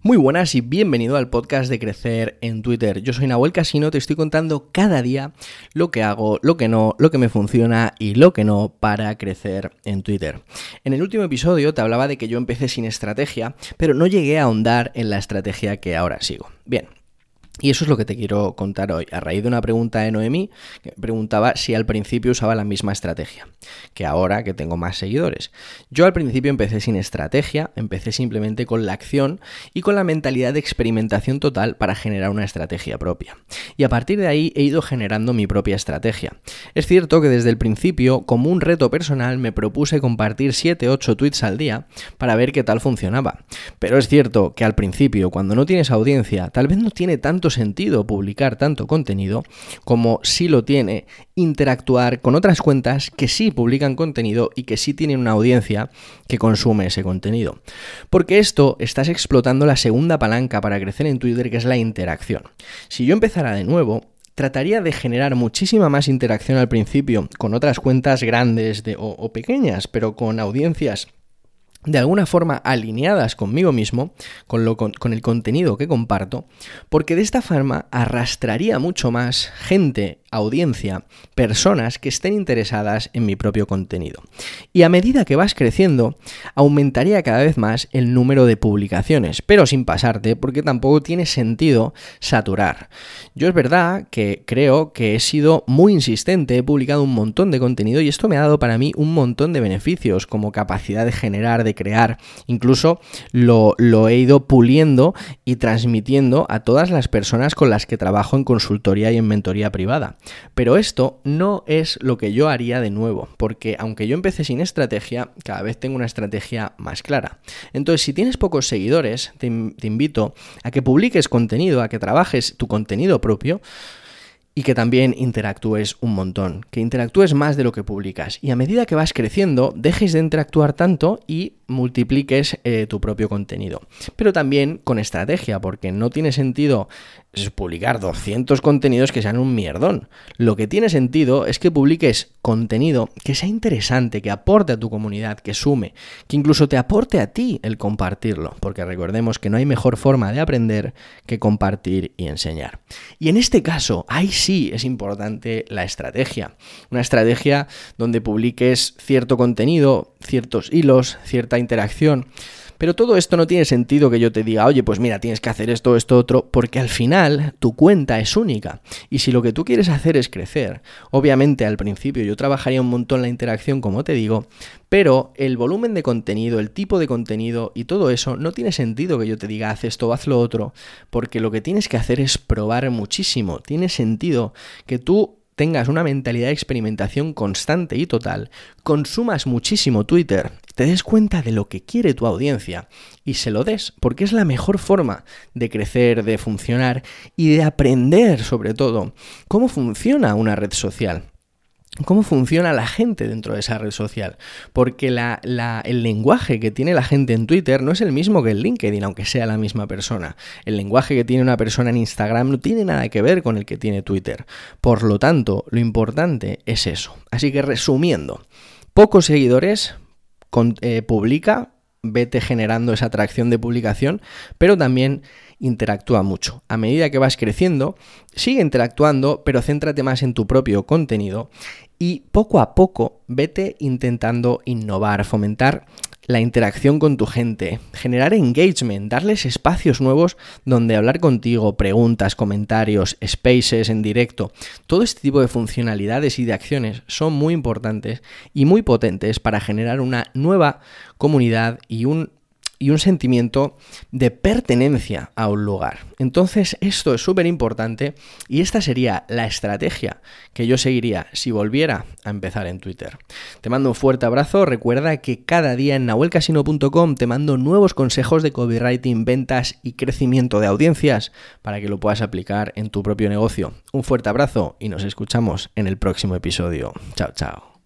Muy buenas y bienvenido al podcast de Crecer en Twitter. Yo soy Nahuel Casino, te estoy contando cada día lo que hago, lo que no, lo que me funciona y lo que no para crecer en Twitter. En el último episodio te hablaba de que yo empecé sin estrategia, pero no llegué a ahondar en la estrategia que ahora sigo. Bien, y eso es lo que te quiero contar hoy, a raíz de una pregunta de Noemí, que preguntaba si al principio usaba la misma estrategia, que ahora que tengo más seguidores. Yo al principio empecé sin estrategia, empecé simplemente con la acción y con la mentalidad de experimentación total para generar una estrategia propia. Y a partir de ahí he ido generando mi propia estrategia. Es cierto que desde el principio, como un reto personal, me propuse compartir 7-8 tweets al día para ver qué tal funcionaba. Pero es cierto que al principio, cuando no tienes audiencia, tal vez no tiene tanto sentido publicar tanto contenido como si lo tiene interactuar con otras cuentas que sí publican contenido y que sí tienen una audiencia que consume ese contenido. Porque esto estás explotando la segunda palanca para crecer en Twitter que es la interacción. Si yo empezara de nuevo, trataría de generar muchísima más interacción al principio con otras cuentas grandes de, o, o pequeñas, pero con audiencias de alguna forma alineadas conmigo mismo, con, lo, con, el contenido que comparto, porque de esta forma arrastraría mucho más gente audiencia, personas que estén interesadas en mi propio contenido. Y a medida que vas creciendo, aumentaría cada vez más el número de publicaciones, pero sin pasarte, porque tampoco tiene sentido saturar. Yo es verdad que creo que he sido muy insistente, he publicado un montón de contenido y esto me ha dado para mí un montón de beneficios, como capacidad de generar, de crear, incluso lo, he ido puliendo y transmitiendo a todas las personas con las que trabajo en consultoría y en mentoría privada. Pero esto no es lo que yo haría de nuevo, porque aunque yo empecé sin estrategia, cada vez tengo una estrategia más clara. Entonces, si tienes pocos seguidores, te, invito a que publiques contenido, a que trabajes tu contenido propio, y que también interactúes un montón, que interactúes más de lo que publicas. Y a medida que vas creciendo, dejes de interactuar tanto y multipliques eh, tu propio contenido. Pero también con estrategia, porque no tiene sentido publicar 200 contenidos que sean un mierdón. Lo que tiene sentido es que publiques contenido que sea interesante, que aporte a tu comunidad, que sume, que incluso te aporte a ti el compartirlo, porque recordemos que no hay mejor forma de aprender que compartir y enseñar. Y en este caso, ahí sí es importante la estrategia. Una estrategia donde publiques cierto contenido, ciertos hilos, cierta interacción. Pero todo esto no tiene sentido que yo te diga, oye, pues mira, tienes que hacer esto, esto, otro, porque al final tu cuenta es única. Y si lo que tú quieres hacer es crecer, obviamente al principio yo trabajaría un montón la interacción, como te digo, pero el volumen de contenido, el tipo de contenido y todo eso, no tiene sentido que yo te diga, haz esto, haz lo otro, porque lo que tienes que hacer es probar muchísimo. Tiene sentido que tú tengas una mentalidad de experimentación constante y total, consumas muchísimo Twitter, te des cuenta de lo que quiere tu audiencia y se lo des, porque es la mejor forma de crecer, de funcionar y de aprender sobre todo cómo funciona una red social cómo funciona la gente dentro de esa red social. Porque el lenguaje que tiene la gente en Twitter no es el mismo que en LinkedIn, aunque sea la misma persona. El lenguaje que tiene una persona en Instagram no tiene nada que ver con el que tiene Twitter. Por lo tanto, lo importante es eso. Así que resumiendo, pocos seguidores, eh, publica, vete generando esa atracción de publicación, pero también interactúa mucho. A medida que vas creciendo, sigue interactuando, pero céntrate más en tu propio contenido y poco a poco vete intentando innovar, fomentar la interacción con tu gente, generar engagement, darles espacios nuevos donde hablar contigo, preguntas, comentarios, spaces en directo. Todo este tipo de funcionalidades y de acciones son muy importantes y muy potentes para generar una nueva comunidad y un y un sentimiento de pertenencia a un lugar. Entonces esto es súper importante y esta sería la estrategia que yo seguiría si volviera a empezar en Twitter. Te mando un fuerte abrazo, recuerda que cada día en nahuelcasino.com te mando nuevos consejos de copywriting, ventas y crecimiento de audiencias para que lo puedas aplicar en tu propio negocio. Un fuerte abrazo y nos escuchamos en el próximo episodio. Chao, chao.